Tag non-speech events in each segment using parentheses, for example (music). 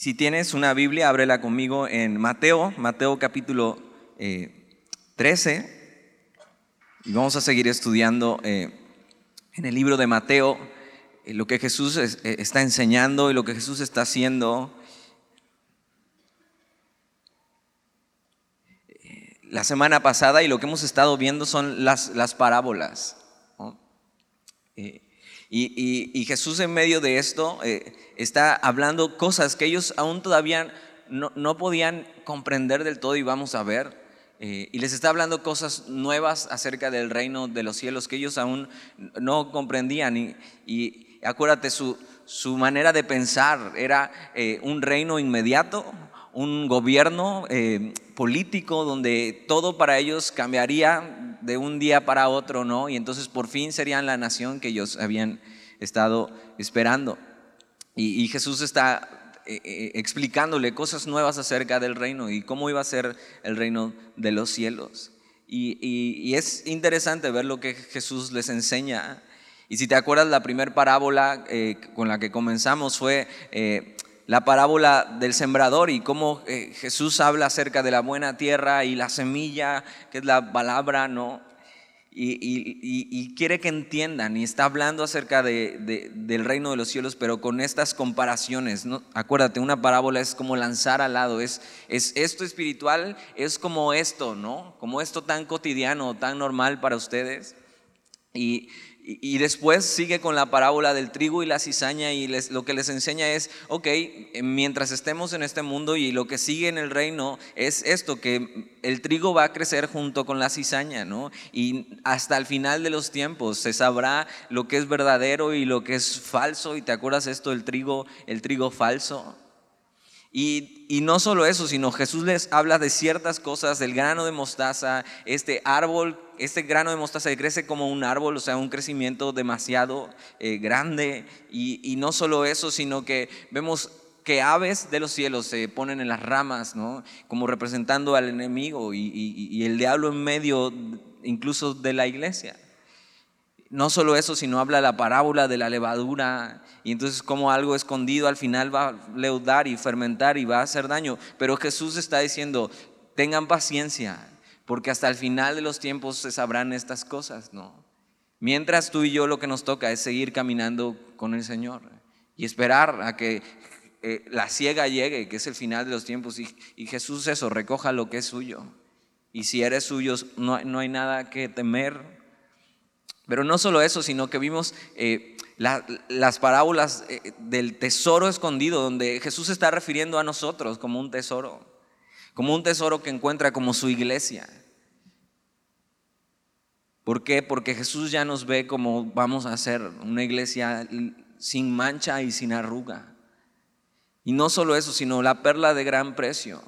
Si tienes una Biblia, ábrela conmigo en Mateo, Mateo capítulo 13. Eh, y vamos a seguir estudiando eh, en el libro de Mateo eh, lo que Jesús está enseñando y lo que Jesús está haciendo. La semana pasada y lo que hemos estado viendo son las, las parábolas. Y, Jesús en medio de esto eh, está hablando cosas que ellos aún todavía no, podían comprender del todo y vamos a ver. Eh, y les está hablando cosas nuevas acerca del reino de los cielos que ellos aún no comprendían. Y, acuérdate, su, su, manera de pensar era eh, un reino inmediato, un gobierno político donde todo para ellos cambiaría de un día para otro, ¿no? Y entonces por fin serían la nación que ellos habían estado esperando. Y, Jesús está eh, eh, explicándole cosas nuevas acerca del reino y cómo iba a ser el reino de los cielos. Y, es interesante ver lo que Jesús les enseña. Y si te acuerdas, la primera parábola eh, con la que comenzamos fue la parábola del sembrador y cómo Jesús habla acerca de la buena tierra y la semilla, que es la palabra, ¿no? Y, quiere que entiendan y está hablando acerca de, del reino de los cielos, pero con estas comparaciones. ¿no? Acuérdate, una parábola es como lanzar al lado, es, es esto espiritual, es como esto, ¿no? Como esto tan cotidiano, tan normal para ustedes. Y, y, después sigue con la parábola del trigo y la cizaña y lo que les enseña es, ok, mientras estemos en este mundo y lo que sigue en el reino es esto, que el trigo va a crecer junto con la cizaña, ¿no? Y hasta el final de los tiempos se sabrá lo que es verdadero y lo que es falso. ¿Y te acuerdas esto del trigo, el trigo falso? Y, no solo eso, sino Jesús les habla de ciertas cosas, del grano de mostaza, este árbol este grano de mostaza crece como un árbol, o sea, un crecimiento demasiado eh, grande. Y, no solo eso, sino que vemos que aves de los cielos se ponen en las ramas, ¿no? Como representando al enemigo y, y el diablo en medio incluso de la iglesia. No solo eso, sino habla la parábola de la levadura y entonces como algo escondido al final va a leudar y fermentar y va a hacer daño. Pero Jesús está diciendo, tengan paciencia, porque hasta el final de los tiempos se sabrán estas cosas, ¿no? Mientras tú y yo lo que nos toca es seguir caminando con el Señor y esperar a que eh, la ciega llegue, que es el final de los tiempos, y, Jesús eso, recoja lo que es suyo. Y si eres suyo, no, no hay nada que temer. Pero no solo eso, sino que vimos eh, las parábolas eh, del tesoro escondido, donde Jesús está refiriendo a nosotros como un tesoro como un tesoro que encuentra como su iglesia. ¿Por qué? Porque Jesús ya nos ve como vamos a ser una iglesia sin mancha y sin arruga. Y no solo eso, sino la perla de gran precio,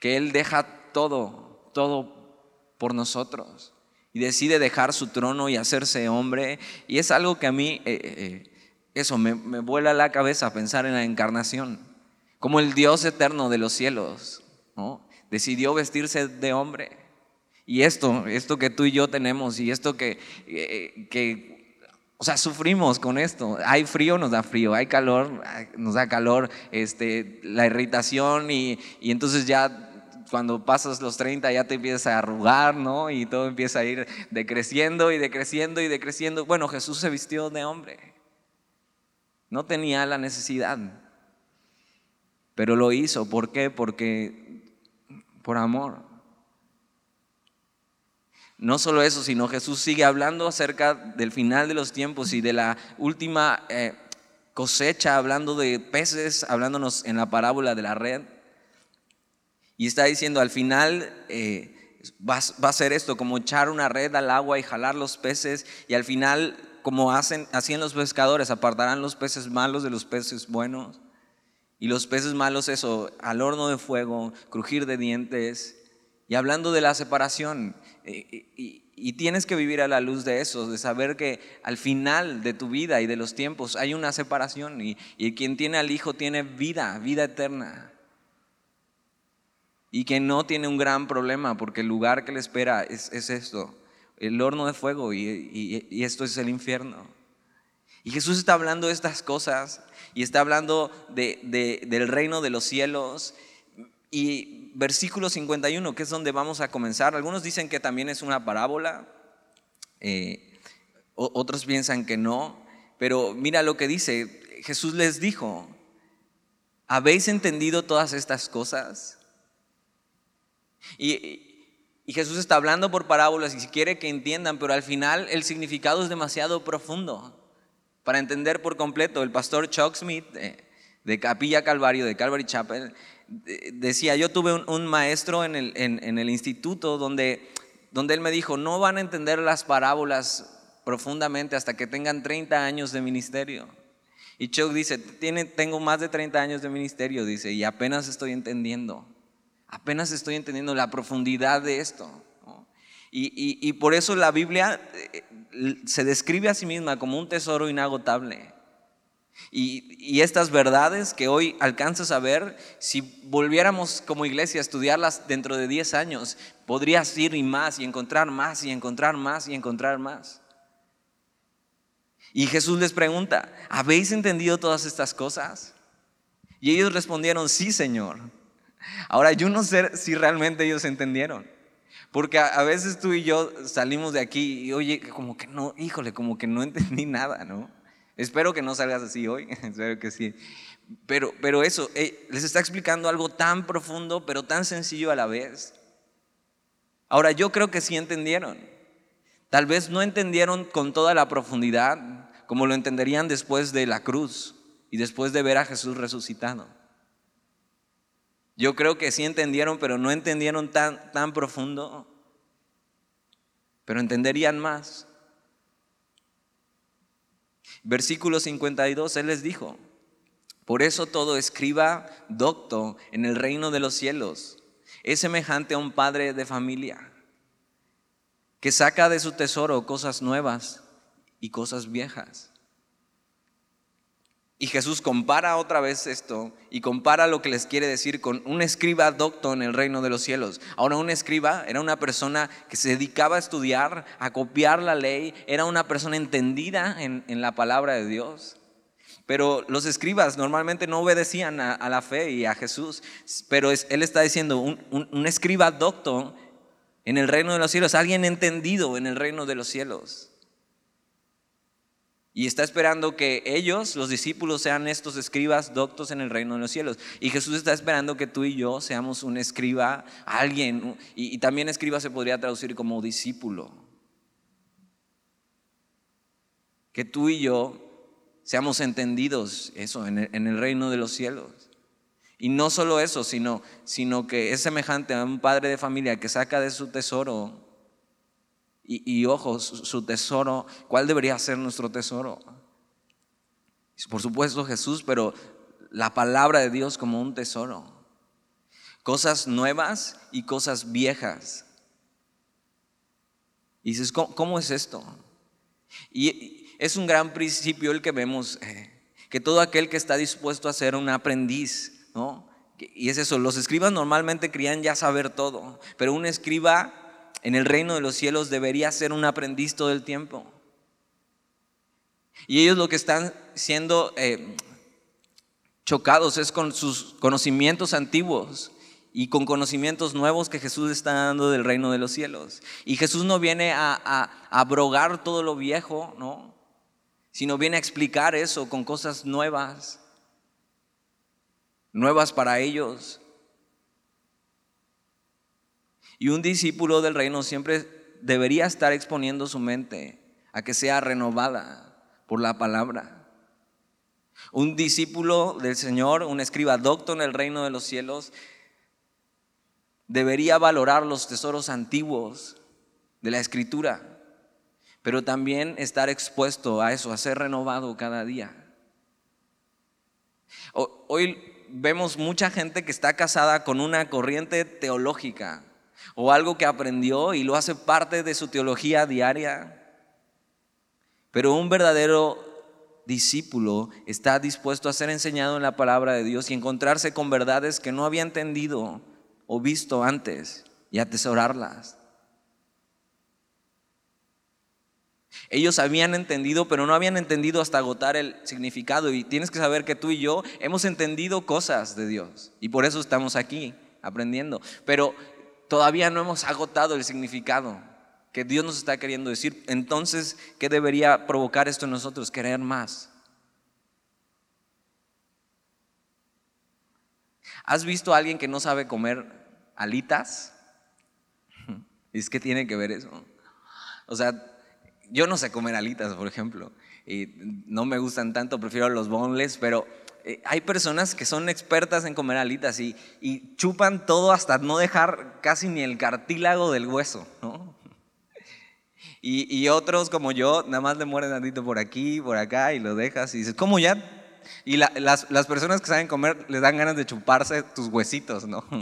que Él deja todo, todo por nosotros. Y decide dejar su trono y hacerse hombre. Y es algo que a mí, eh, eh, eso, me, me vuela la cabeza pensar en la encarnación, como el Dios eterno de los cielos, Decidió vestirse de hombre. Y esto, esto que tú y yo tenemos y esto que, eh, que, o sea, sufrimos con esto. Hay frío, nos da frío, hay calor, nos da calor, este, la irritación y, y entonces ya cuando pasas los 30 ya te empiezas a arrugar, ¿no? Y todo empieza a ir decreciendo y decreciendo y decreciendo. Bueno, Jesús se vistió de hombre. No tenía la necesidad, pero lo hizo. ¿Por qué? Porque por amor. No solo eso, sino Jesús sigue hablando acerca del final de los tiempos y de la última eh, cosecha, hablando de peces, hablándonos en la parábola de la red. Y está diciendo, al final eh, va, a ser esto, como echar una red al agua y jalar los peces, y al final, como hacen, hacían los pescadores, apartarán los peces malos de los peces buenos. Y los peces malos, eso, al horno de fuego, crujir de dientes. Y hablando de la separación, eh, y, tienes que vivir a la luz de eso, de saber que al final de tu vida y de los tiempos hay una separación y, quien tiene al Hijo tiene vida, vida eterna. Y quien no tiene un gran problema porque el lugar que le espera es, esto, el horno de fuego y, y esto es el infierno. Y Jesús está hablando de estas cosas y está hablando del reino de los cielos. Y versículo 51, que es donde vamos a comenzar, algunos dicen que también es una parábola, eh, otros piensan que no, pero mira lo que dice, Jesús les dijo, ¿habéis entendido todas estas cosas? Y, Jesús está hablando por parábolas y quiere que entiendan, pero al final el significado es demasiado profundo para entender por completo. El pastor Chuck Smith de, Capilla Calvario, de Calvary Chapel, decía, yo tuve un, maestro en el, instituto donde, él me dijo, no van a entender las parábolas profundamente hasta que tengan 30 años de ministerio. Y Chuck dice, tengo más de 30 años de ministerio, dice, y apenas estoy entendiendo, apenas estoy entendiendo la profundidad de esto. y, por eso la Biblia eh, se describe a sí misma como un tesoro inagotable. Y, estas verdades que hoy alcanzas a ver, si volviéramos como iglesia a estudiarlas dentro de 10 años, podrías ir y más y encontrar más y encontrar más y encontrar más. Y Jesús les pregunta, ¿habéis entendido todas estas cosas? Y ellos respondieron, sí, Señor. Ahora yo no sé si realmente ellos entendieron. Porque a, veces tú y yo salimos de aquí y oye, como que no, híjole, como que no (laughs) entendí nada, ¿no? Espero que no salgas así hoy, (laughs) espero que sí. Pero, pero eso, eh, les está explicando algo tan profundo, pero tan sencillo a la vez. Ahora, yo creo que sí entendieron. Tal vez no entendieron con toda la profundidad como lo entenderían después de la cruz y después de ver a Jesús resucitado. Yo creo que sí entendieron, pero no entendieron tan, tan profundo. Pero entenderían más. Versículo 52, Él les dijo, por eso todo escriba docto en el reino de los cielos es semejante a un padre de familia que saca de su tesoro cosas nuevas y cosas viejas. Y Jesús compara otra vez esto y compara lo que les quiere decir con un escriba docto en el reino de los cielos. Ahora un escriba era una persona que se dedicaba a estudiar, a copiar la ley, era una persona entendida en, la palabra de Dios. Pero los escribas normalmente no obedecían a, la fe y a Jesús. Pero él está diciendo, un, un escriba docto en el reino de los cielos, alguien entendido en el reino de los cielos. Y está esperando que ellos, los discípulos, sean estos escribas doctos en el reino de los cielos. Y Jesús está esperando que tú y yo seamos un escriba, alguien. Y, también escriba se podría traducir como discípulo. Que tú y yo seamos entendidos, eso, en el, reino de los cielos. Y no solo eso, sino, sino que es semejante a un padre de familia que saca de su tesoro y, ojos, su tesoro, ¿cuál debería ser nuestro tesoro? Por supuesto Jesús, pero la palabra de Dios como un tesoro. Cosas nuevas y cosas viejas. Y dices, ¿cómo, es esto? Y es un gran principio el que vemos, eh, que todo aquel que está dispuesto a ser un aprendiz, ¿no? Y es eso, los escribas normalmente querían ya saber todo, pero un escriba en el reino de los cielos debería ser un aprendiz todo el tiempo. Y ellos lo que están siendo eh, chocados es con sus conocimientos antiguos y con conocimientos nuevos que Jesús está dando del reino de los cielos. Y Jesús no viene a, a abrogar todo lo viejo, ¿no? Sino viene a explicar eso con cosas nuevas, nuevas para ellos. Y un discípulo del reino siempre debería estar exponiendo su mente a que sea renovada por la palabra. Un discípulo del Señor, un escriba docto en el reino de los cielos, debería valorar los tesoros antiguos de la escritura, pero también estar expuesto a eso, a ser renovado cada día. Hoy vemos mucha gente que está casada con una corriente teológica o algo que aprendió y lo hace parte de su teología diaria. Pero un verdadero discípulo está dispuesto a ser enseñado en la palabra de Dios y encontrarse con verdades que no había entendido o visto antes y atesorarlas. Ellos habían entendido, pero no habían entendido hasta agotar el significado. Y tienes que saber que tú y yo hemos entendido cosas de Dios. Y por eso estamos aquí aprendiendo. Pero todavía no hemos agotado el significado que Dios nos está queriendo decir. Entonces, ¿qué debería provocar esto en nosotros? Querer más. ¿Has visto a alguien que no sabe comer alitas? (laughs) Es que tiene que ver eso. O sea, yo no sé comer alitas, por ejemplo, y no me gustan tanto, prefiero los boneless, pero eh, hay personas que son expertas en comer alitas y, chupan todo hasta no dejar casi ni el cartílago del hueso, ¿no? Y, otros como yo, nada más le mueren tantito por aquí, por acá y lo dejas y dices, ¿cómo ya? Y las, las personas que saben comer les dan ganas de chuparse tus huesitos, ¿no? (laughs)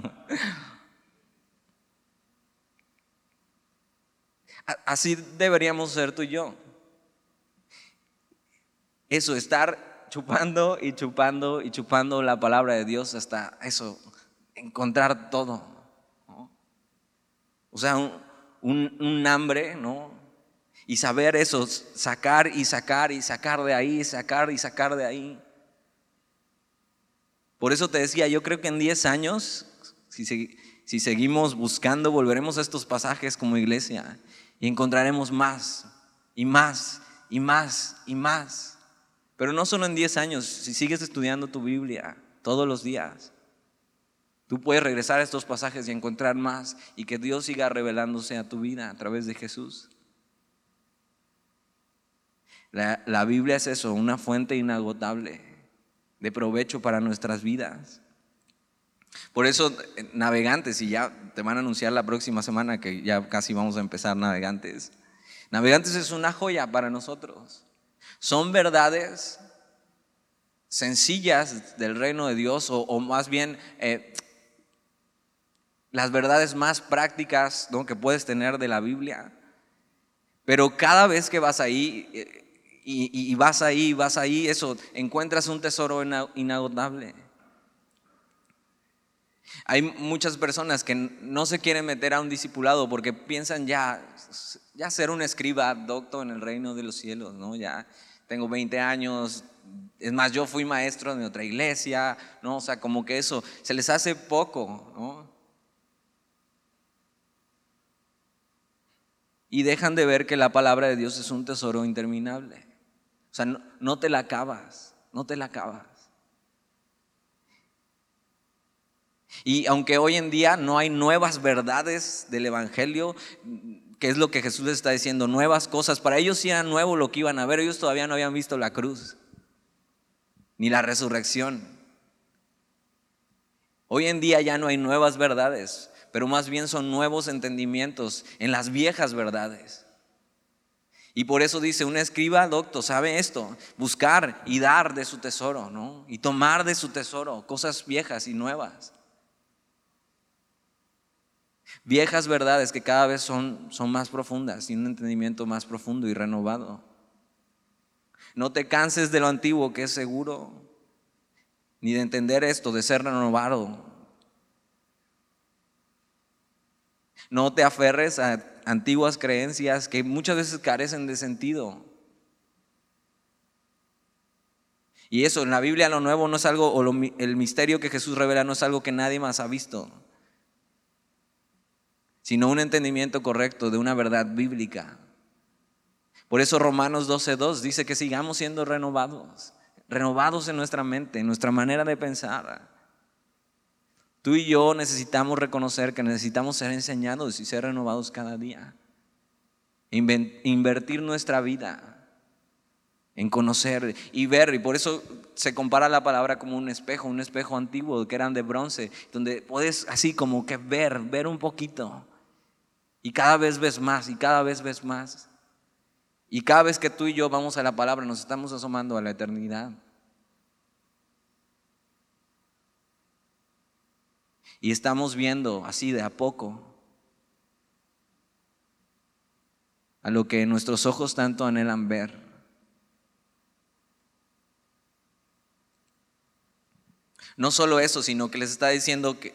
Así deberíamos ser tú y yo. Eso, estar chupando y chupando y chupando la palabra de Dios hasta eso, encontrar todo. O sea, un, hambre, ¿no? Y saber eso, sacar y sacar y sacar de ahí, sacar y sacar de ahí. Por eso te decía, yo creo que en 10 años, si, si seguimos buscando, volveremos a estos pasajes como iglesia y encontraremos más y más y más y más. Pero no solo en 10 años, si sigues estudiando tu Biblia todos los días, tú puedes regresar a estos pasajes y encontrar más y que Dios siga revelándose a tu vida a través de Jesús. La, la Biblia es eso, una fuente inagotable de provecho para nuestras vidas. Por eso, eh, navegantes, y ya te van a anunciar la próxima semana que ya casi vamos a empezar navegantes. Navegantes es una joya para nosotros. Son verdades sencillas del reino de Dios, o, más bien eh, las verdades más prácticas que puedes tener de la Biblia. Pero cada vez que vas ahí, eh, y, vas ahí, vas ahí, eso, encuentras un tesoro inagotable. Hay muchas personas que no se quieren meter a un discipulado porque piensan ya, ya ser un escriba docto en el reino de los cielos, ¿no? Ya tengo 20 años, es más, yo fui maestro de otra iglesia, ¿no? O sea, como que eso se les hace poco, ¿no? Y dejan de ver que la palabra de Dios es un tesoro interminable. O sea, no, no te la acabas, no te la acabas. Y aunque hoy en día no hay nuevas verdades del Evangelio, que es lo que Jesús les está diciendo, nuevas cosas, para ellos sí era nuevo lo que iban a ver, ellos todavía no habían visto la cruz, ni la resurrección. Hoy en día ya no hay nuevas verdades, pero más bien son nuevos entendimientos en las viejas verdades. Y por eso dice, un escriba docto sabe esto, buscar y dar de su tesoro, ¿no? Y tomar de su tesoro cosas viejas y nuevas. Viejas verdades que cada vez son, son más profundas y un entendimiento más profundo y renovado. No te canses de lo antiguo que es seguro, ni de entender esto, de ser renovado. No te aferres a antiguas creencias que muchas veces carecen de sentido. Y eso, en la Biblia lo nuevo no es algo, o el misterio que Jesús revela no es algo que nadie más ha visto sino un entendimiento correcto de una verdad bíblica. Por eso Romanos 12.2 dice que sigamos siendo renovados, renovados en nuestra mente, en nuestra manera de pensar. Tú y yo necesitamos reconocer que necesitamos ser enseñados y ser renovados cada día. Invertir nuestra vida en conocer y ver. Y por eso se compara la palabra como un espejo, un espejo antiguo que eran de bronce, donde puedes así como que ver, ver un poquito. Y cada vez ves más y cada vez ves más. Y cada vez que tú y yo vamos a la palabra nos estamos asomando a la eternidad. Y estamos viendo así de a poco a lo que nuestros ojos tanto anhelan ver. No solo eso, sino que les está diciendo que,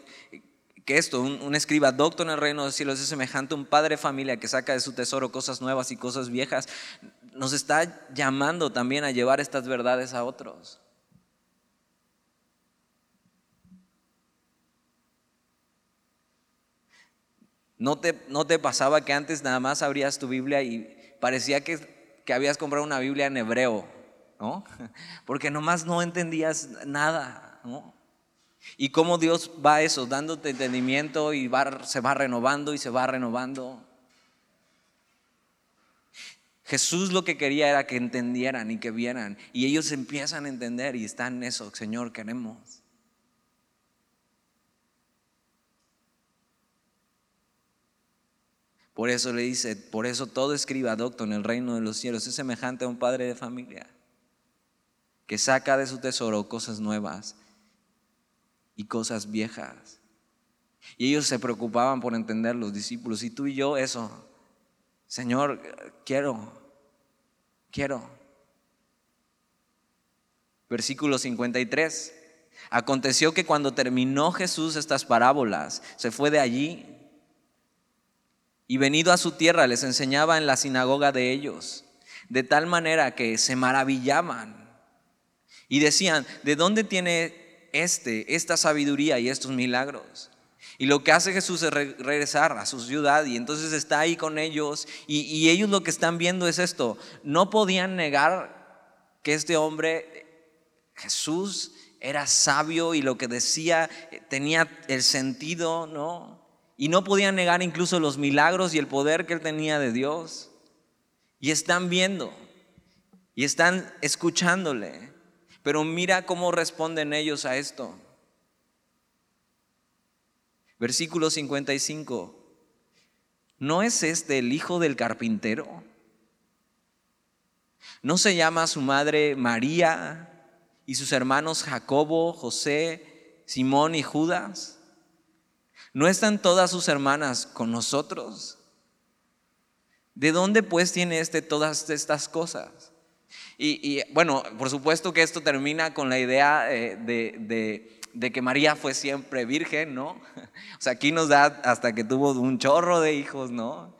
que esto, un, escriba docto en el reino de los cielos es semejante a un padre de familia que saca de su tesoro cosas nuevas y cosas viejas, nos está llamando también a llevar estas verdades a otros. ¿No te, ¿No te pasaba que antes nada más abrías tu Biblia y parecía que, que habías comprado una Biblia en hebreo? ¿no? (laughs) Porque nomás no entendías nada, ¿no? Y cómo Dios va a eso, dándote entendimiento y se va renovando y se va renovando. Jesús lo que quería era que entendieran y que vieran. Y ellos empiezan a entender y están en eso, Señor, queremos. Por eso le dice, por eso todo escriba docto en el reino de los cielos es semejante a un padre de familia que saca de su tesoro cosas nuevas y cosas viejas. Y ellos se preocupaban por entender los discípulos. Y tú y yo eso, Señor, quiero, quiero. Versículo 53. Aconteció que cuando terminó Jesús estas parábolas, se fue de allí y venido a su tierra les enseñaba en la sinagoga de ellos, de tal manera que se maravillaban y decían, ¿de dónde tiene este, esta sabiduría y estos milagros. Y lo que hace Jesús es regresar a su ciudad y entonces está ahí con ellos y, ellos lo que están viendo es esto. No podían negar que este hombre, Jesús, era sabio y lo que decía tenía el sentido, ¿no? Y no podían negar incluso los milagros y el poder que él tenía de Dios. Y están viendo y están escuchándole. Pero mira cómo responden ellos a esto. Versículo 55. ¿No es este el hijo del carpintero? ¿No se llama su madre María y sus hermanos Jacobo, José, Simón y Judas? ¿No están todas sus hermanas con nosotros? ¿De dónde pues tiene este todas estas cosas? Y, bueno, por supuesto que esto termina con la idea eh, de, que María fue siempre virgen, ¿no? (laughs) O sea, aquí nos da hasta que tuvo un chorro de hijos, ¿no?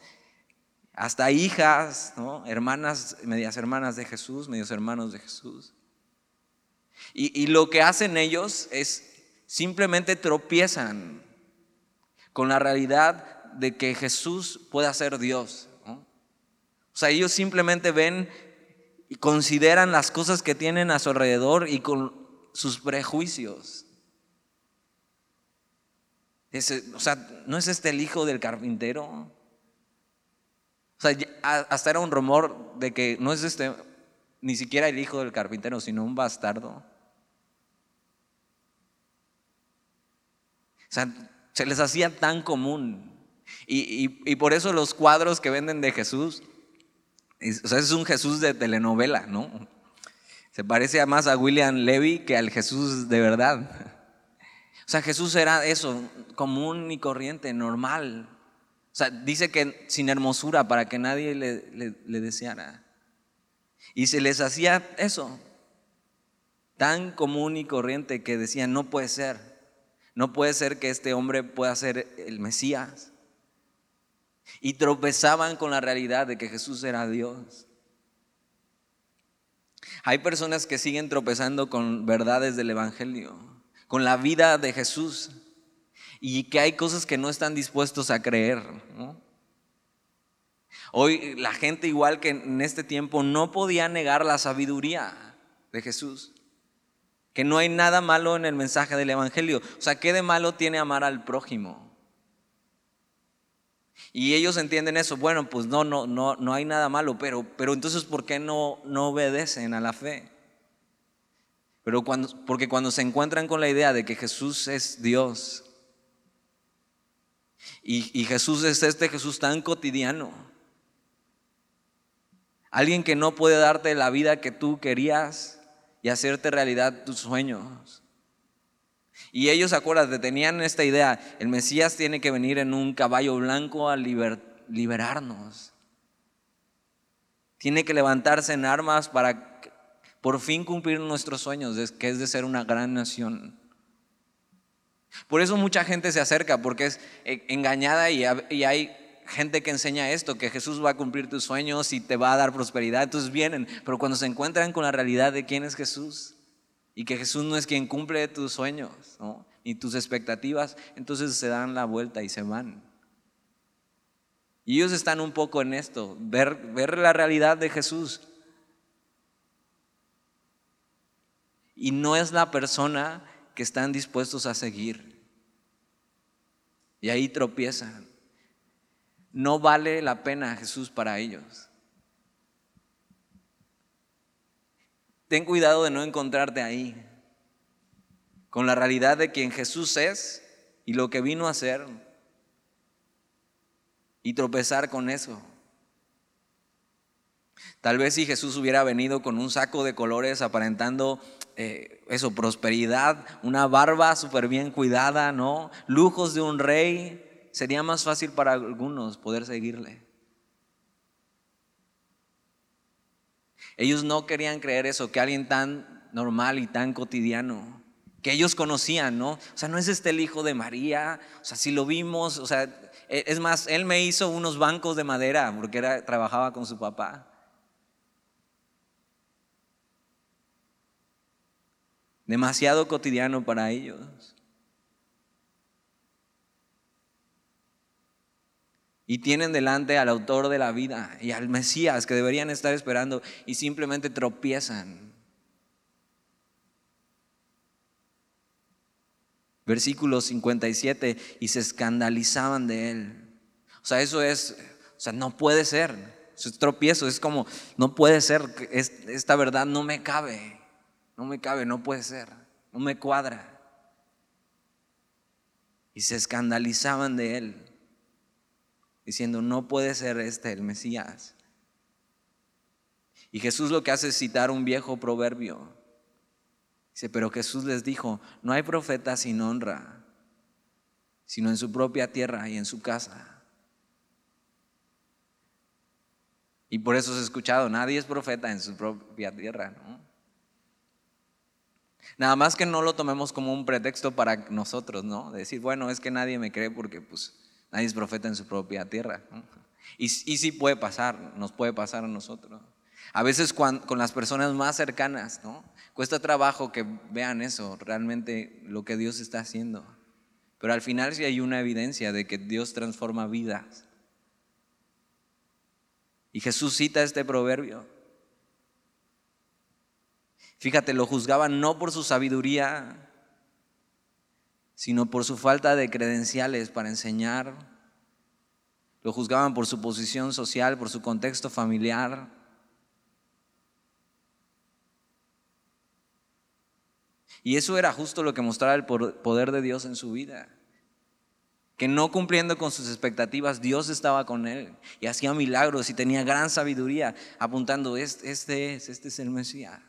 Hasta hijas, ¿no? Hermanas, medias hermanas de Jesús, medios hermanos de Jesús. Y, y lo que hacen ellos es simplemente tropiezan con la realidad de que Jesús pueda ser Dios. ¿no? O sea, ellos simplemente ven y consideran las cosas que tienen a su alrededor y con sus prejuicios. o sea, ¿no es este el hijo del carpintero? O sea, hasta era un rumor de que no es este ni siquiera el hijo del carpintero, sino un bastardo. O sea, se les hacía tan común. y por eso los cuadros que venden de Jesús o sea, es un Jesús de telenovela, ¿no? Se parece más a William Levy que al Jesús de verdad. O sea, Jesús era eso, común y corriente, normal. O sea, dice que sin hermosura para que nadie le, le deseara. Y se les hacía eso, tan común y corriente que decían, no puede ser, no puede ser que este hombre pueda ser el Mesías. Y tropezaban con la realidad de que Jesús era Dios. Hay personas que siguen tropezando con verdades del Evangelio, con la vida de Jesús, y que hay cosas que no están dispuestos a creer. Hoy la gente igual que en este tiempo no podía negar la sabiduría de Jesús. Que no hay nada malo en el mensaje del Evangelio. O sea, ¿qué de malo tiene amar al prójimo? Y ellos entienden eso, bueno, pues no, no, no, no hay nada malo, pero, pero entonces ¿por qué no, no obedecen a la fe? Pero cuando, porque cuando se encuentran con la idea de que Jesús es Dios y, y Jesús es este Jesús tan cotidiano, alguien que no puede darte la vida que tú querías y hacerte realidad tus sueños, y ellos, acuérdate, tenían esta idea, el Mesías tiene que venir en un caballo blanco a liberarnos. Tiene que levantarse en armas para por fin cumplir nuestros sueños, que es de ser una gran nación. Por eso mucha gente se acerca, porque es eh, engañada y hay gente que enseña esto, que Jesús va a cumplir tus sueños y te va a dar prosperidad, entonces vienen, pero cuando se encuentran con la realidad de quién es Jesús y que Jesús no es quien cumple tus sueños ni tus expectativas, entonces se dan la vuelta y se van. Y ellos están un poco en esto, ver, ver la realidad de Jesús. Y no es la persona que están dispuestos a seguir. Y ahí tropiezan. No vale la pena Jesús para ellos. Ten cuidado de no encontrarte ahí, con la realidad de quien Jesús es y lo que vino a hacer, y tropezar con eso. Tal vez si Jesús hubiera venido con un saco de colores aparentando eh, eso, prosperidad, una barba súper bien cuidada, ¿no? Lujos de un rey, sería más fácil para algunos poder seguirle. Ellos no querían creer eso, que alguien tan normal y tan cotidiano, que ellos conocían, ¿no? O sea, no es este el hijo de María, o sea, si lo vimos, o sea, e, es más, él me hizo unos bancos de madera porque era, trabajaba con su papá. Demasiado cotidiano para ellos. Y tienen delante al autor de la vida y al Mesías que deberían estar esperando y simplemente tropiezan. Versículo 57, y se escandalizaban de él. O sea, eso es, o sea, no puede ser. Eso es tropiezo, es como, no puede ser, esta verdad no me cabe, no me cabe, no puede ser, no me cuadra. Y se escandalizaban de él diciendo, no puede ser este el Mesías. Y Jesús lo que hace es citar un viejo proverbio. Dice, pero Jesús les dijo, no hay profeta sin honra, sino en su propia tierra y en su casa. Y por eso se ha escuchado, nadie es profeta en su propia tierra, ¿no? Nada más que no lo tomemos como un pretexto para nosotros, ¿no? decir, bueno, es que nadie me cree porque pues Nadie es profeta en su propia tierra. Y, y, sí puede pasar, nos puede pasar a nosotros. A veces con, las personas más cercanas, ¿no? Cuesta trabajo que vean eso, realmente lo que Dios está haciendo. Pero al final sí hay una evidencia de que Dios transforma vidas. Y Jesús cita este proverbio. Fíjate, lo juzgaban no por su sabiduría, sino por su falta de credenciales para enseñar. Lo juzgaban por su posición social, por su contexto familiar. Y eso era justo lo que mostraba el poder de Dios en su vida. Que no cumpliendo con sus expectativas, Dios estaba con él y hacía milagros y tenía gran sabiduría, apuntando, este, este es, este es el Mesías.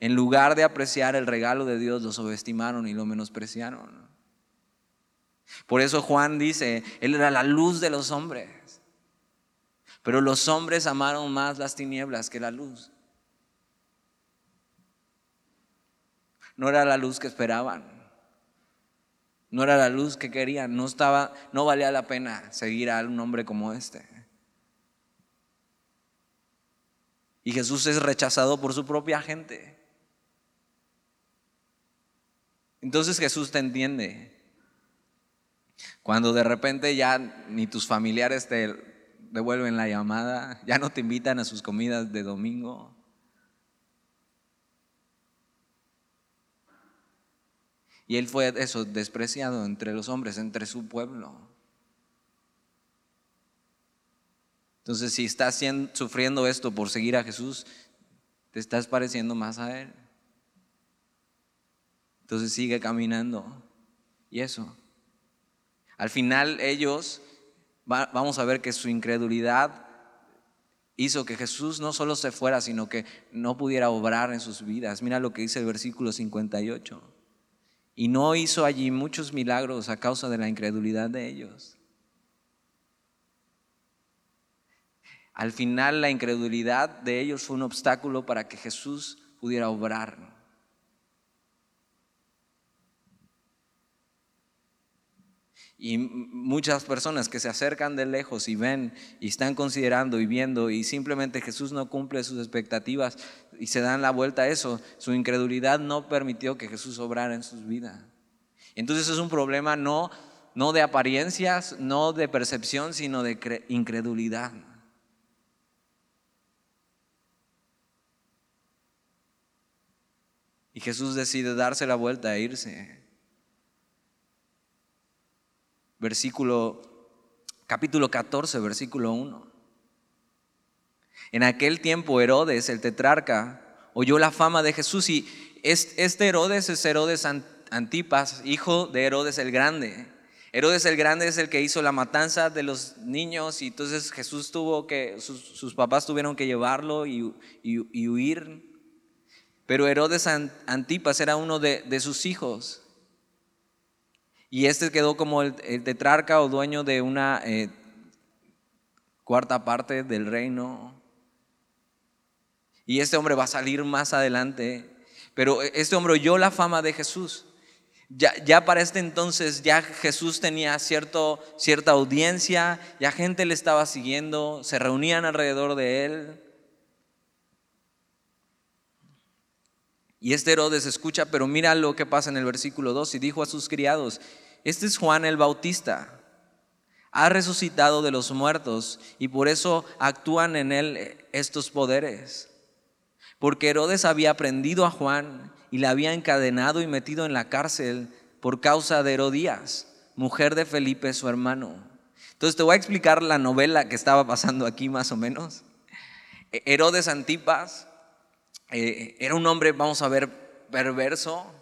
En lugar de apreciar el regalo de Dios, lo subestimaron y lo menospreciaron. Por eso Juan dice, Él era la luz de los hombres. Pero los hombres amaron más las tinieblas que la luz. No era la luz que esperaban. No era la luz que querían. No estaba, no valía la pena seguir a un hombre como este. Y Jesús es rechazado por su propia gente. Entonces Jesús te entiende. Cuando de repente ya ni tus familiares te devuelven la llamada, ya no te invitan a sus comidas de domingo. Y él fue eso, despreciado entre los hombres, entre su pueblo. Entonces, si estás sufriendo esto por seguir a Jesús, te estás pareciendo más a Él. Entonces sigue caminando. Y eso. Al final ellos, vamos a ver que su incredulidad hizo que Jesús no solo se fuera, sino que no pudiera obrar en sus vidas. Mira lo que dice el versículo 58. Y no hizo allí muchos milagros a causa de la incredulidad de ellos. Al final la incredulidad de ellos fue un obstáculo para que Jesús pudiera obrar. Y muchas personas que se acercan de lejos y ven y están considerando y viendo y simplemente Jesús no cumple sus expectativas y se dan la vuelta a eso, su incredulidad no permitió que Jesús obrara en sus vidas. Entonces es un problema no, no de apariencias, no de percepción, sino de incredulidad. Y Jesús decide darse la vuelta e irse. Versículo, capítulo 14, versículo 1. En aquel tiempo Herodes, el tetrarca, oyó la fama de Jesús y este Herodes es Herodes Antipas, hijo de Herodes el Grande. Herodes el Grande es el que hizo la matanza de los niños y entonces Jesús tuvo que, sus, papás tuvieron que llevarlo y, huir. Pero Herodes Antipas era uno de, sus hijos. Y este quedó como el, tetrarca o dueño de una eh, cuarta parte del reino. Y este hombre va a salir más adelante. Pero este hombre oyó la fama de Jesús. Ya, para este entonces ya Jesús tenía cierto, cierta audiencia, ya gente le estaba siguiendo, se reunían alrededor de él. Y este Herodes escucha, pero mira lo que pasa en el versículo 2 y dijo a sus criados, este es Juan el Bautista, ha resucitado de los muertos y por eso actúan en él estos poderes. Porque Herodes había prendido a Juan y la había encadenado y metido en la cárcel por causa de Herodías, mujer de Felipe, su hermano. Entonces te voy a explicar la novela que estaba pasando aquí más o menos. Herodes Antipas eh, era un hombre, vamos a ver, perverso,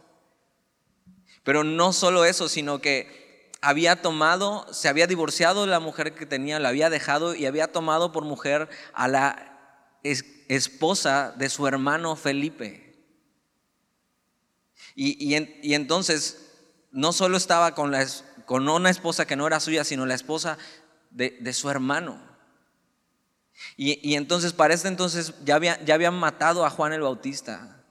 pero no solo eso, sino que había tomado, se había divorciado de la mujer que tenía, la había dejado y había tomado por mujer a la esposa de su hermano Felipe. Y, entonces no solo estaba con, con, una esposa que no era suya, sino la esposa de su hermano. Y, entonces para este entonces ya, ya habían matado a Juan el Bautista.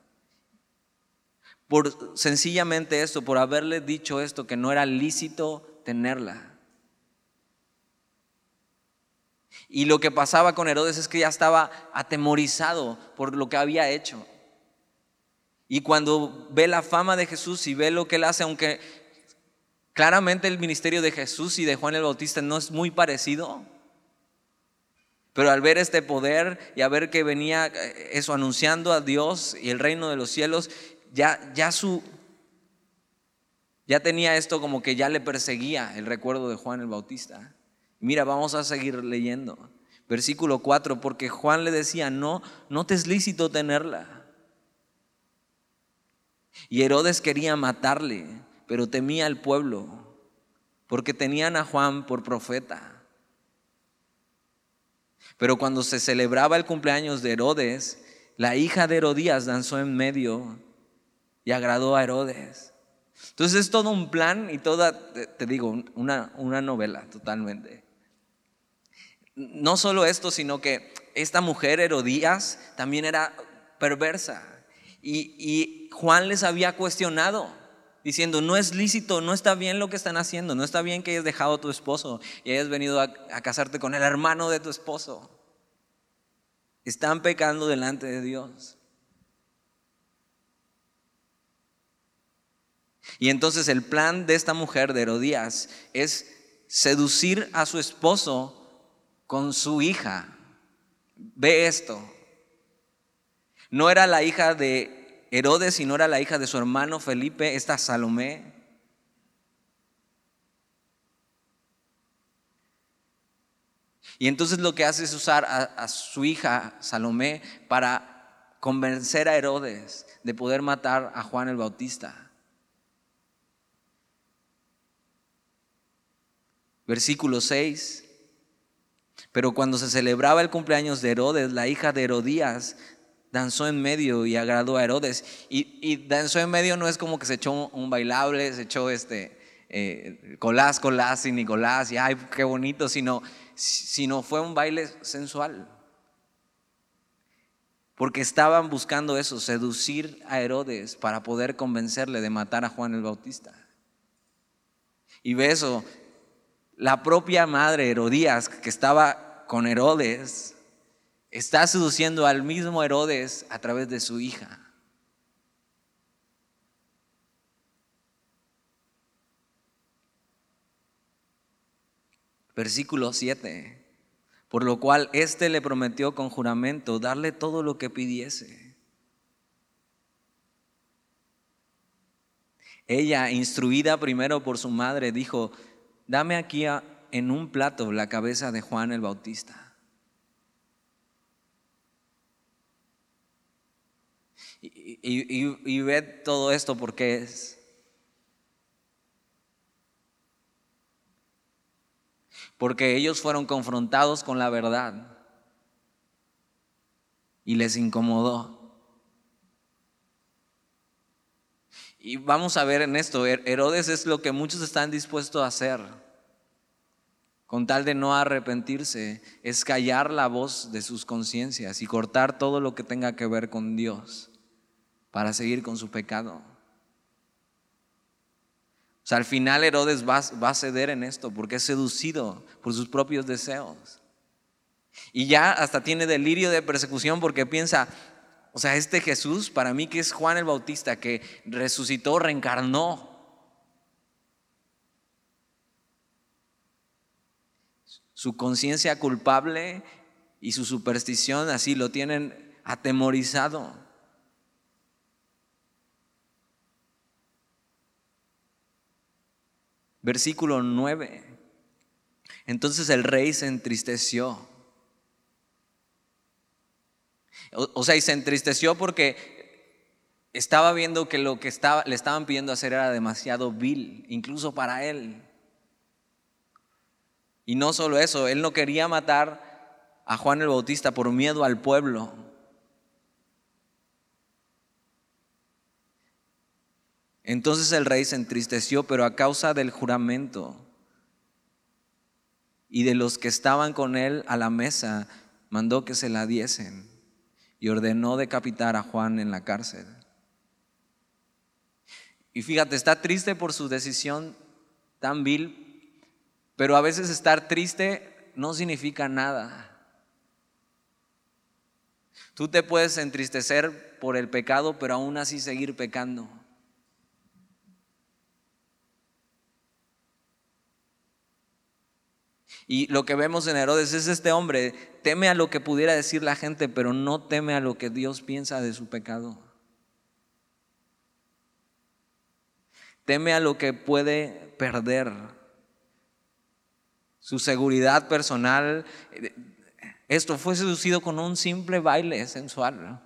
Por sencillamente esto, por haberle dicho esto, que no era lícito tenerla. Y lo que pasaba con Herodes es que ya estaba atemorizado por lo que había hecho. Y cuando ve la fama de Jesús y ve lo que él hace, aunque claramente el ministerio de Jesús y de Juan el Bautista no es muy parecido, pero al ver este poder y a ver que venía eso anunciando a Dios y el reino de los cielos, ya, ya su, ya tenía esto como que ya le perseguía el recuerdo de Juan el Bautista. Mira, vamos a seguir leyendo. Versículo 4, porque Juan le decía, no, no te es lícito tenerla. Y Herodes quería matarle, pero temía al pueblo, porque tenían a Juan por profeta. Pero cuando se celebraba el cumpleaños de Herodes, la hija de Herodías danzó en medio y agradó a Herodes. Entonces es todo un plan y toda, te digo, una, una novela totalmente. No solo esto, sino que esta mujer Herodías también era perversa. Y, y Juan les había cuestionado diciendo, no es lícito, no está bien lo que están haciendo, no está bien que hayas dejado a tu esposo y hayas venido a, casarte con el hermano de tu esposo. Están pecando delante de Dios. Y entonces el plan de esta mujer de Herodías es seducir a su esposo con su hija. Ve esto. No era la hija de Herodes y no era la hija de su hermano Felipe, esta Salomé. Y entonces lo que hace es usar a, su hija Salomé para convencer a Herodes de poder matar a Juan el Bautista. Versículo 6. Pero cuando se celebraba el cumpleaños de Herodes, la hija de Herodías danzó en medio y agradó a Herodes. Y, danzó en medio no es como que se echó un bailable, se echó este eh, Colás, Colás y Nicolás, y ay, qué bonito, sino, sino fue un baile sensual. Porque estaban buscando eso, seducir a Herodes para poder convencerle de matar a Juan el Bautista. Y ve eso, la propia madre Herodías, que estaba con Herodes, está seduciendo al mismo Herodes a través de su hija. Versículo 7. Por lo cual éste le prometió con juramento darle todo lo que pidiese. Ella, instruida primero por su madre, dijo, dame aquí en un plato la cabeza de Juan el Bautista. Y, y, ve todo esto porque es. Porque ellos fueron confrontados con la verdad y les incomodó. Y vamos a ver en esto, Herodes es lo que muchos están dispuestos a hacer, con tal de no arrepentirse, es callar la voz de sus conciencias y cortar todo lo que tenga que ver con Dios para seguir con su pecado. O sea, al final Herodes va, va a ceder en esto porque es seducido por sus propios deseos. Y ya hasta tiene delirio de persecución porque piensa, o sea, este Jesús, para mí que es Juan el Bautista, que resucitó, reencarnó. Su conciencia culpable y su superstición así lo tienen atemorizado. Versículo 9. Entonces el rey se entristeció o, sea, y se entristeció porque estaba viendo que lo que le estaban pidiendo hacer era demasiado vil, incluso para él. Y no solo eso, él no quería matar a Juan el Bautista por miedo al pueblo. Entonces el rey se entristeció, pero a causa del juramento y de los que estaban con él a la mesa, mandó que se la diesen y ordenó decapitar a Juan en la cárcel. Y fíjate, está triste por su decisión tan vil, pero a veces estar triste no significa nada. Tú te puedes entristecer por el pecado, pero aún así seguir pecando. Y lo que vemos en Herodes es este hombre, teme a lo que pudiera decir la gente, pero no teme a lo que Dios piensa de su pecado. Teme a lo que puede perder. Su seguridad personal. Esto fue seducido con un simple baile sensual.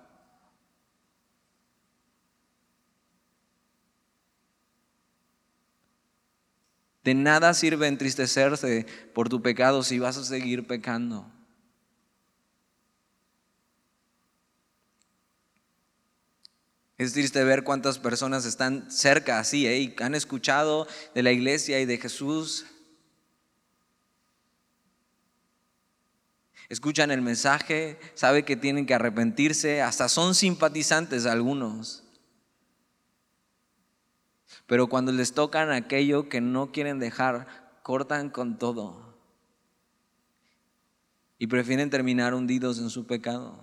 De nada sirve entristecerse por tu pecado si vas a seguir pecando. Es triste ver cuántas personas están cerca así ¿eh? y han escuchado de la iglesia y de Jesús. Escuchan el mensaje, saben que tienen que arrepentirse, hasta son simpatizantes algunos. Pero cuando les tocan aquello que no quieren dejar, cortan con todo. Y prefieren terminar hundidos en su pecado.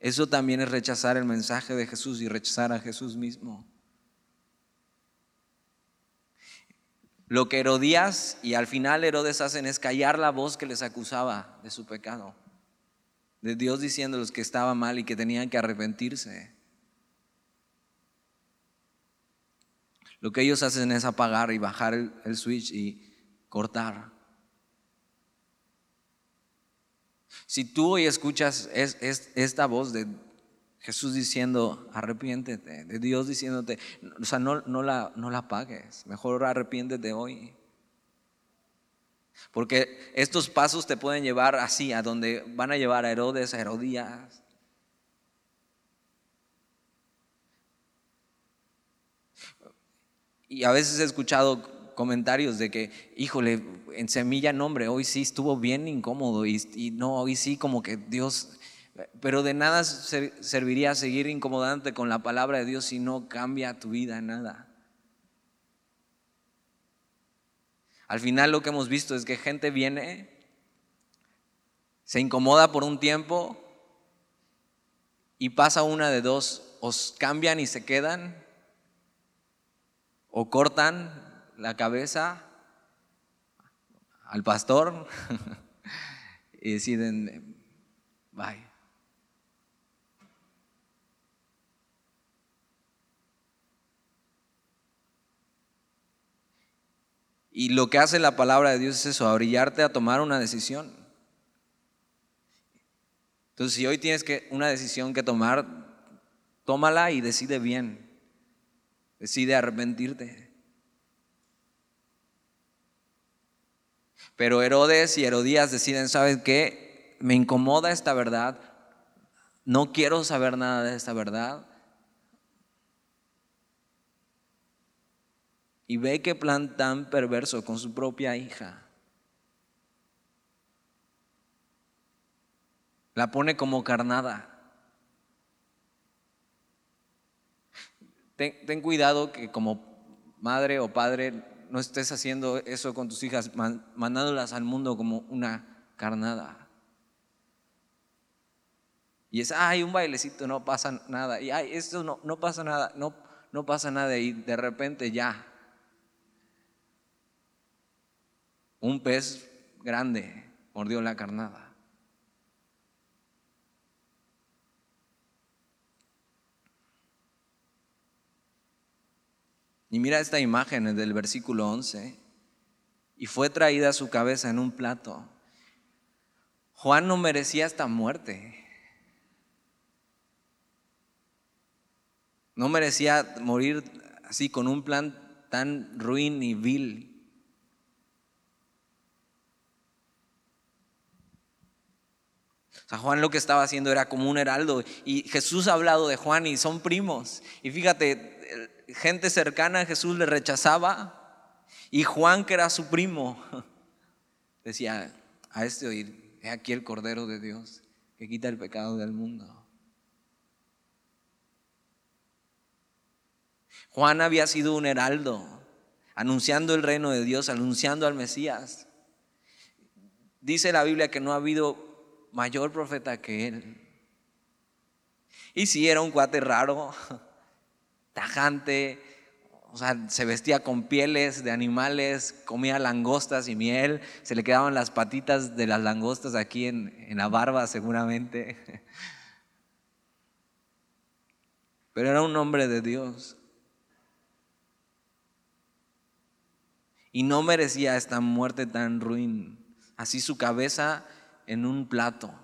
Eso también es rechazar el mensaje de Jesús y rechazar a Jesús mismo. Lo que Herodías y al final Herodes hacen es callar la voz que les acusaba de su pecado. De Dios diciéndoles que estaba mal y que tenían que arrepentirse. Lo que ellos hacen es apagar y bajar el, switch y cortar. Si tú hoy escuchas esta voz de Jesús diciendo, arrepiéntete, de Dios diciéndote, o sea, no, la, no la apagues, mejor arrepiéntete hoy. Porque estos pasos te pueden llevar así, a donde van a llevar a Herodes, a Herodías, Y a veces he escuchado comentarios de que, híjole, en semilla nombre, hoy sí estuvo bien incómodo y, no, hoy sí como que Dios, pero de nada serviría seguir incomodante con la palabra de Dios si no cambia tu vida nada. Al final lo que hemos visto es que gente viene, se incomoda por un tiempo y pasa una de dos, os cambian y se quedan, o cortan la cabeza al pastor (laughs) y deciden, bye. Y lo que hace la palabra de Dios es eso, abrillarte a tomar una decisión. Entonces, si hoy tienes que una decisión que tomar, tómala y decide bien. Decide arrepentirte. Pero Herodes y Herodías deciden, ¿sabes qué? Me incomoda esta verdad. No quiero saber nada de esta verdad. Y ve qué plan tan perverso con su propia hija. La pone como carnada. Ten, cuidado que como madre o padre no estés haciendo eso con tus hijas, mandándolas al mundo como una carnada. Y es, ay, un bailecito, no pasa nada. Y ay, esto no, no pasa nada, no, no pasa nada. Y de repente ya, un pez grande mordió la carnada. Y mira esta imagen del versículo 11. Y fue traída su cabeza en un plato. Juan no merecía esta muerte. No merecía morir así con un plan tan ruin y vil. Juan lo que estaba haciendo era como un heraldo. Y Jesús ha hablado de Juan y son primos. Y fíjate, gente cercana a Jesús le rechazaba. Y Juan, que era su primo, (laughs) decía, a este oír, he aquí el Cordero de Dios que quita el pecado del mundo. Juan había sido un heraldo, anunciando el reino de Dios, anunciando al Mesías. Dice la Biblia que no ha habido mayor profeta que él. Y si era un cuate raro, (laughs) tajante, o sea, se vestía con pieles de animales, comía langostas y miel, se le quedaban las patitas de las langostas aquí en, en la barba seguramente. (laughs) Pero era un hombre de Dios. Y no merecía esta muerte tan ruin. Así su cabeza en un plato.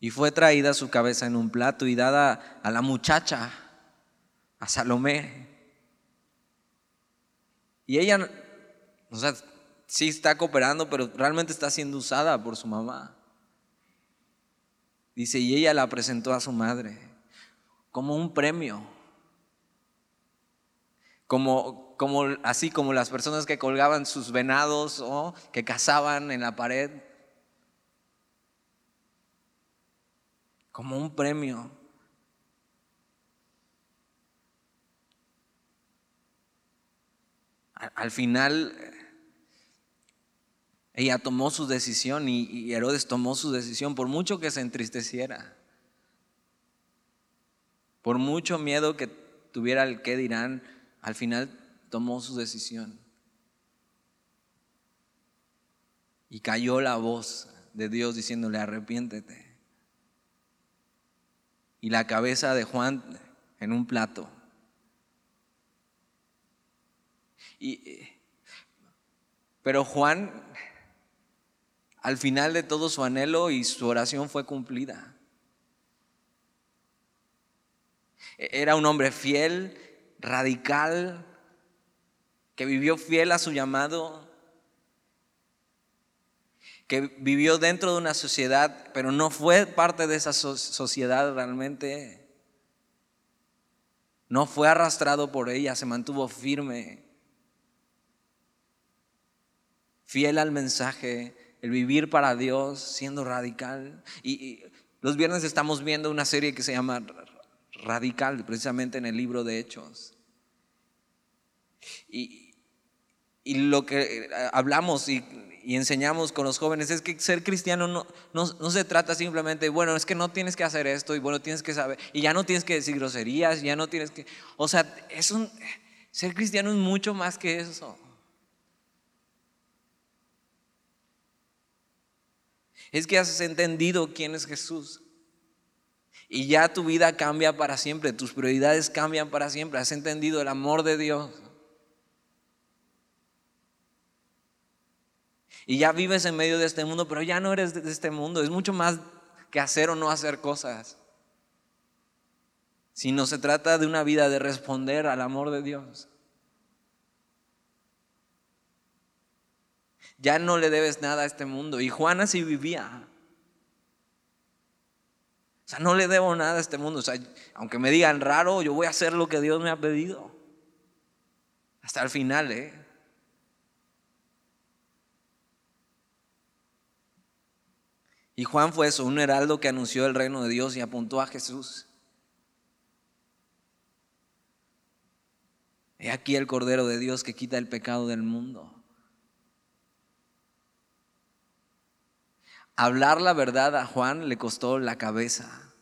Y fue traída su cabeza en un plato y dada a la muchacha, a Salomé. Y ella, o sea, sí está cooperando, pero realmente está siendo usada por su mamá. Dice, y ella la presentó a su madre como un premio como, como, así como las personas que colgaban sus venados o que cazaban en la pared, como un premio. Al, final, ella tomó su decisión y, y Herodes tomó su decisión, por mucho que se entristeciera, por mucho miedo que tuviera el que dirán, al final tomó su decisión. Y cayó la voz de Dios diciéndole, arrepiéntete. Y la cabeza de Juan en un plato. Y, pero Juan, al final de todo su anhelo y su oración fue cumplida. Era un hombre fiel, radical, que vivió fiel a su llamado, que vivió dentro de una sociedad, pero no fue parte de esa sociedad realmente. No fue arrastrado por ella, se mantuvo firme, fiel al mensaje, el vivir para Dios, siendo radical. Y, Los viernes estamos viendo una serie que se llama Radical, precisamente en el libro de Hechos. Y, y lo que eh, hablamos y, enseñamos con los jóvenes es que ser cristiano no, no, se trata simplemente, bueno, es que no tienes que hacer esto y bueno, tienes que saber, y ya no tienes que decir groserías, ya no tienes que, o sea, es un, ser cristiano es mucho más que eso. Es que has entendido quién es Jesús. Y ya tu vida cambia para siempre, tus prioridades cambian para siempre. Has entendido el amor de Dios. Y ya vives en medio de este mundo, pero ya no eres de este mundo. Es mucho más que hacer o no hacer cosas. Sino se trata de una vida de responder al amor de Dios. Ya no le debes nada a este mundo. Y Juan así vivía. O sea, no le debo nada a este mundo. O sea, aunque me digan raro, yo voy a hacer lo que Dios me ha pedido. Hasta el final, ¿eh? Y Juan fue eso, un heraldo que anunció el reino de Dios y apuntó a Jesús. He aquí el Cordero de Dios que quita el pecado del mundo. Hablar la verdad a Juan le costó la cabeza.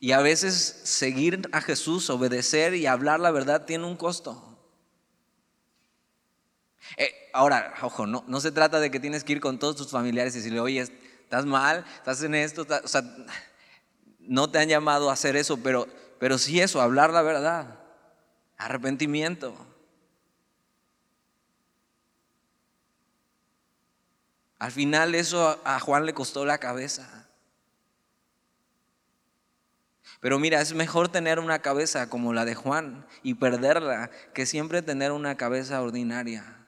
Y a veces seguir a Jesús, obedecer y hablar la verdad tiene un costo. Eh, ahora, ojo, no, no se trata de que tienes que ir con todos tus familiares y decirle, oye, estás mal, estás en esto, o sea, no te han llamado a hacer eso, pero, pero sí eso, hablar la verdad, arrepentimiento. Al final eso a Juan le costó la cabeza. Pero mira, es mejor tener una cabeza como la de Juan y perderla que siempre tener una cabeza ordinaria.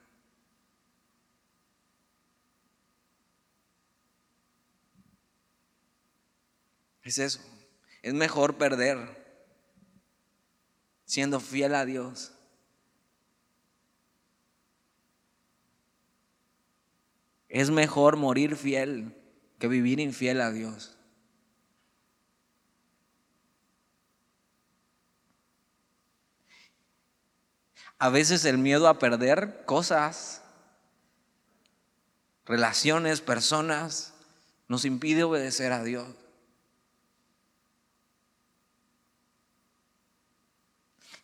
Es eso. Es mejor perder siendo fiel a Dios Es mejor morir fiel que vivir infiel a Dios. A veces el miedo a perder cosas, relaciones, personas, nos impide obedecer a Dios.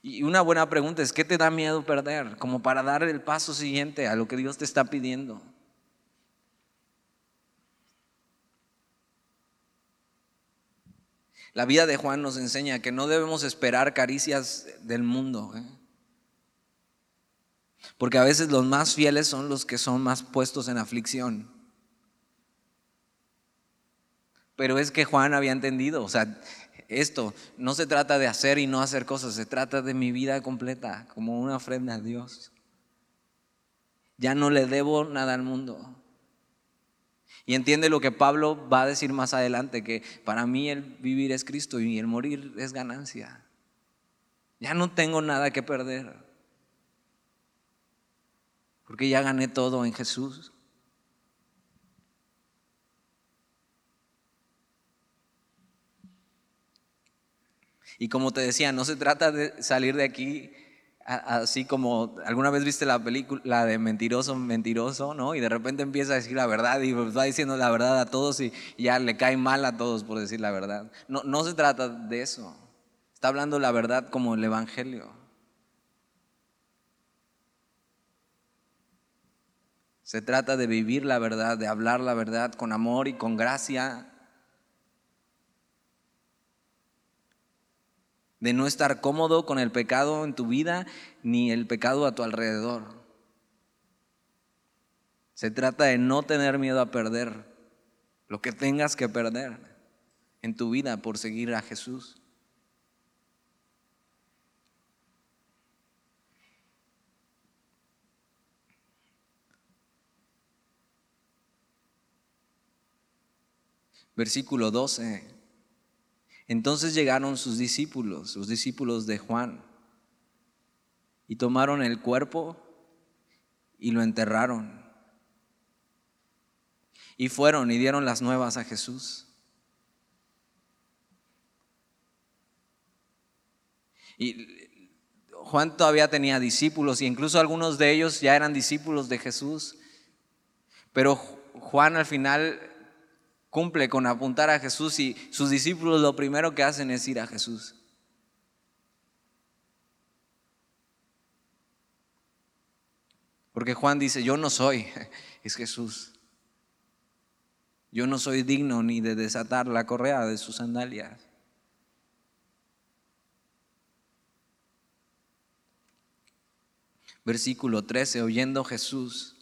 Y una buena pregunta es, ¿qué te da miedo perder? Como para dar el paso siguiente a lo que Dios te está pidiendo. La vida de Juan nos enseña que no debemos esperar caricias del mundo. ¿eh? Porque a veces los más fieles son los que son más puestos en aflicción. Pero es que Juan había entendido, o sea, esto no se trata de hacer y no hacer cosas, se trata de mi vida completa, como una ofrenda a Dios. Ya no le debo nada al mundo. Y entiende lo que Pablo va a decir más adelante, que para mí el vivir es Cristo y el morir es ganancia. Ya no tengo nada que perder, porque ya gané todo en Jesús. Y como te decía, no se trata de salir de aquí así como alguna vez viste la película de mentiroso, mentiroso, ¿no? Y de repente empieza a decir la verdad y va diciendo la verdad a todos y ya le cae mal a todos por decir la verdad. No, no se trata de eso. Está hablando la verdad como el Evangelio. Se trata de vivir la verdad, de hablar la verdad con amor y con gracia de no estar cómodo con el pecado en tu vida ni el pecado a tu alrededor. Se trata de no tener miedo a perder lo que tengas que perder en tu vida por seguir a Jesús. Versículo 12. Entonces llegaron sus discípulos, los discípulos de Juan, y tomaron el cuerpo y lo enterraron. Y fueron y dieron las nuevas a Jesús. Y Juan todavía tenía discípulos y incluso algunos de ellos ya eran discípulos de Jesús. Pero Juan al final cumple con apuntar a Jesús y sus discípulos lo primero que hacen es ir a Jesús. Porque Juan dice, yo no soy, (laughs) es Jesús. Yo no soy digno ni de desatar la correa de sus sandalias. Versículo 13, oyendo Jesús,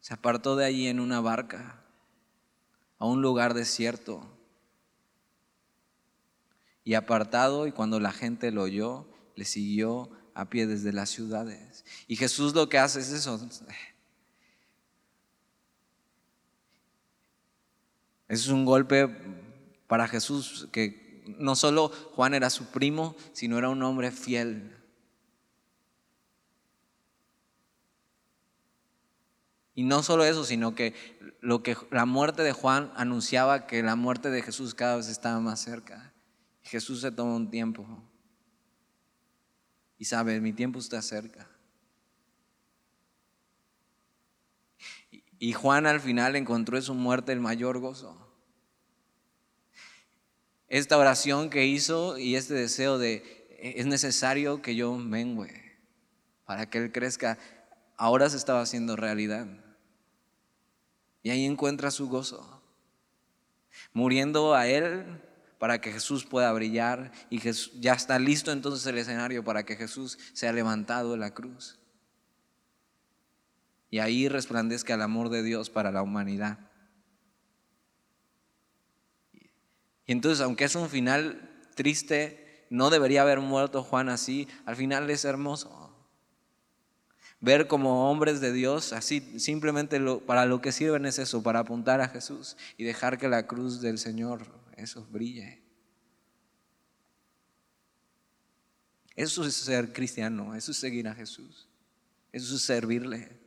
se apartó de allí en una barca a un lugar desierto. Y apartado, y cuando la gente lo oyó, le siguió a pie desde las ciudades. Y Jesús lo que hace es eso. Es un golpe para Jesús que no solo Juan era su primo, sino era un hombre fiel. Y no solo eso, sino que lo que la muerte de Juan anunciaba que la muerte de Jesús cada vez estaba más cerca. Jesús se tomó un tiempo y sabe, mi tiempo está cerca. Y Juan al final encontró en su muerte el mayor gozo. Esta oración que hizo y este deseo de, es necesario que yo mengue para que Él crezca, ahora se estaba haciendo realidad. Y ahí encuentra su gozo. Muriendo a Él para que Jesús pueda brillar y ya está listo entonces el escenario para que Jesús sea levantado de la cruz. Y ahí resplandezca el amor de Dios para la humanidad. Y entonces, aunque es un final triste, no debería haber muerto Juan así, al final es hermoso. Ver como hombres de Dios, así simplemente para lo que sirven es eso, para apuntar a Jesús y dejar que la cruz del Señor eso brille. Eso es ser cristiano, eso es seguir a Jesús, eso es servirle.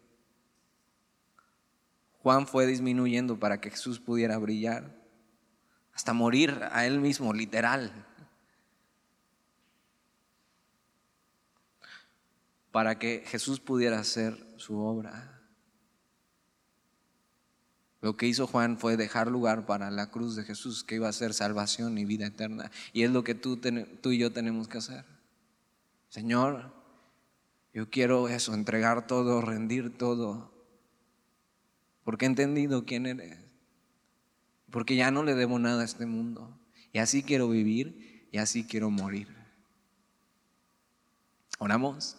Juan fue disminuyendo para que Jesús pudiera brillar, hasta morir a él mismo, literal, para que Jesús pudiera hacer su obra. Lo que hizo Juan fue dejar lugar para la cruz de Jesús, que iba a ser salvación y vida eterna. Y es lo que tú, tú y yo tenemos que hacer. Señor, yo quiero eso, entregar todo, rendir todo, porque he entendido quién eres, porque ya no le debo nada a este mundo. Y así quiero vivir y así quiero morir. Oramos.